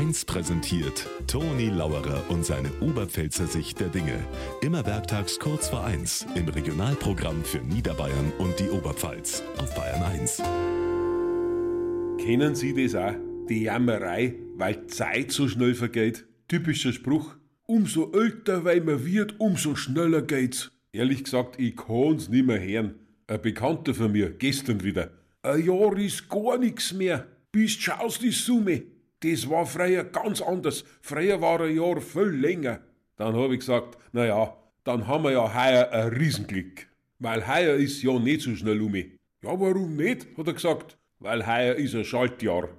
1 präsentiert Toni Lauerer und seine Oberpfälzer Sicht der Dinge. Immer werktags kurz vor 1 im Regionalprogramm für Niederbayern und die Oberpfalz auf Bayern 1. Kennen Sie das auch? Die Jammerei, weil Zeit so schnell vergeht. Typischer Spruch. Umso älter weil man wird, umso schneller geht's. Ehrlich gesagt, ich kann's nimmer hören. Ein Bekannter von mir, gestern wieder. Ein Jahr ist gar nix mehr. Bis schaust die Summe. Das war früher ganz anders. Früher war ein Jahr viel länger. Dann hab ich gesagt, na ja, dann haben wir ja heuer ein Riesenglück. Weil heuer ist ja nicht so schnell um. Ja, warum nicht? hat er gesagt. Weil heuer ist ein Schaltjahr.